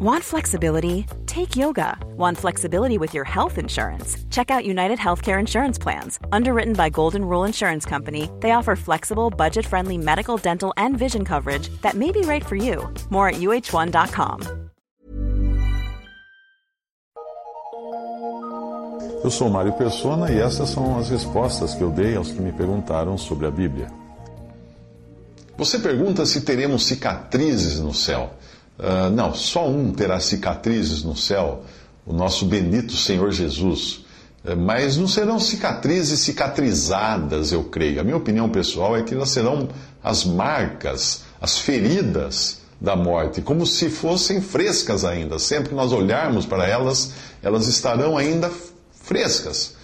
Want flexibility? Take yoga. Want flexibility with your health insurance? Check out United Healthcare Insurance Plans. Underwritten by Golden Rule Insurance Company, they offer flexible, budget friendly medical, dental, and vision coverage that may be right for you. More at uh1.com. Eu sou Mário Persona e essas são as respostas que eu dei aos que me perguntaram sobre a Bíblia. Você pergunta se teremos cicatrizes no céu. Uh, não, só um terá cicatrizes no céu, o nosso bendito Senhor Jesus. Uh, mas não serão cicatrizes cicatrizadas, eu creio. A minha opinião pessoal é que elas serão as marcas, as feridas da morte, como se fossem frescas ainda. Sempre que nós olharmos para elas, elas estarão ainda frescas.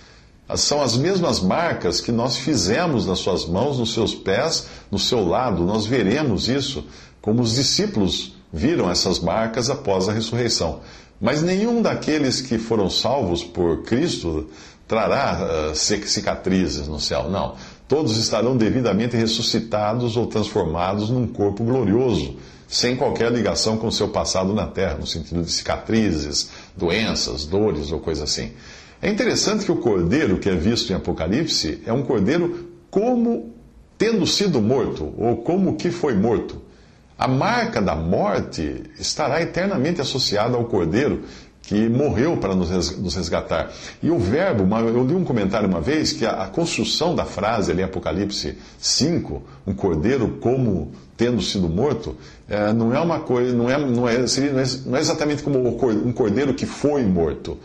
São as mesmas marcas que nós fizemos nas suas mãos, nos seus pés, no seu lado. Nós veremos isso como os discípulos viram essas marcas após a ressurreição. Mas nenhum daqueles que foram salvos por Cristo trará uh, cicatrizes no céu. Não. Todos estarão devidamente ressuscitados ou transformados num corpo glorioso, sem qualquer ligação com o seu passado na terra, no sentido de cicatrizes, doenças, dores ou coisa assim. É interessante que o cordeiro que é visto em Apocalipse é um cordeiro como tendo sido morto, ou como que foi morto. A marca da morte estará eternamente associada ao cordeiro que morreu para nos resgatar. E o verbo, eu li um comentário uma vez que a, construção da frase ali em Apocalipse 5, um cordeiro como tendo sido morto, é, não é uma coisa, não é, não é, seria, não é, não é exatamente como um cordeiro que foi morto.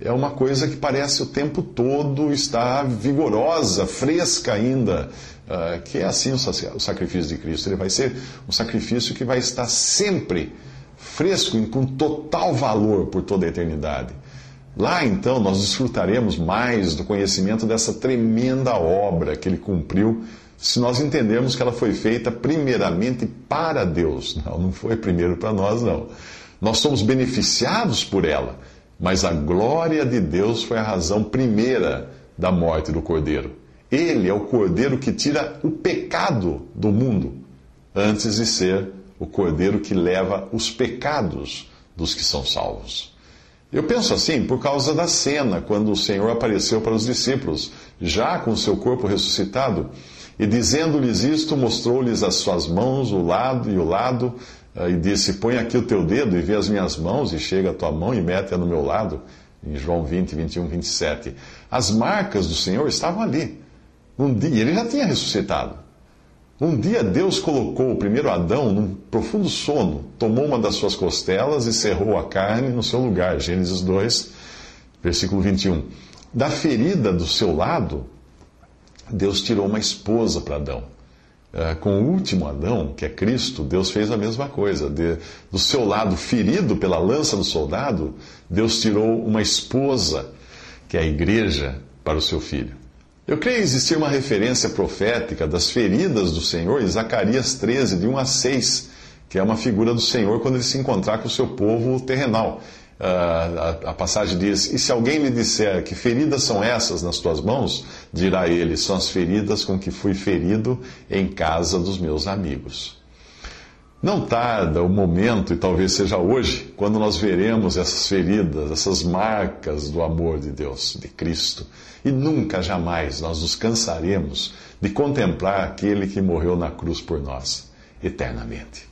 É uma coisa que parece o tempo todo estar vigorosa, fresca ainda, uh, que é assim o sacrifício de Cristo. Ele vai ser um sacrifício que vai estar sempre fresco e com total valor por toda a eternidade. Lá então nós desfrutaremos mais do conhecimento dessa tremenda obra que ele cumpriu, se nós entendermos que ela foi feita primeiramente para Deus. Não, não foi primeiro para nós, não. Nós somos beneficiados por ela, mas a glória de Deus foi a razão primeira da morte do cordeiro. Ele é o cordeiro que tira o pecado do mundo, antes de ser o cordeiro que leva os pecados dos que são salvos. Eu penso assim por causa da cena, quando o Senhor apareceu para os discípulos, já com seu corpo ressuscitado, e dizendo-lhes isto, mostrou-lhes as suas mãos, o lado e o lado, eh, e disse: Põe aqui o teu dedo e vê as minhas mãos, e chega a tua mão e mete-a no meu lado. Em João 20, 21, 27. As marcas do Senhor estavam ali. Um dia, ele já tinha ressuscitado. Um dia Deus colocou o primeiro Adão num profundo sono, tomou uma das suas costelas e cerrou a carne no seu lugar. Gênesis 2, versículo 21. Da ferida do seu lado, Deus tirou uma esposa para Adão. É, com o último Adão, que é Cristo, Deus fez a mesma coisa. Do seu lado ferido pela lança do soldado, Deus tirou uma esposa, que é a igreja, para o seu filho. Eu creio existir uma referência profética das feridas do Senhor em Zacarias 13, de 1 a 6, que é uma figura do Senhor quando ele se encontrar com o seu povo terrenal. Uh, a, a, passagem diz: E se alguém lhe disser que feridas são essas nas tuas mãos, dirá ele: São as feridas com que fui ferido em casa dos meus amigos. Não tarda o momento, e talvez seja hoje, quando nós veremos essas feridas, essas marcas do amor de Deus, de Cristo. E nunca, jamais nós nos cansaremos de contemplar aquele que morreu na cruz por nós, eternamente.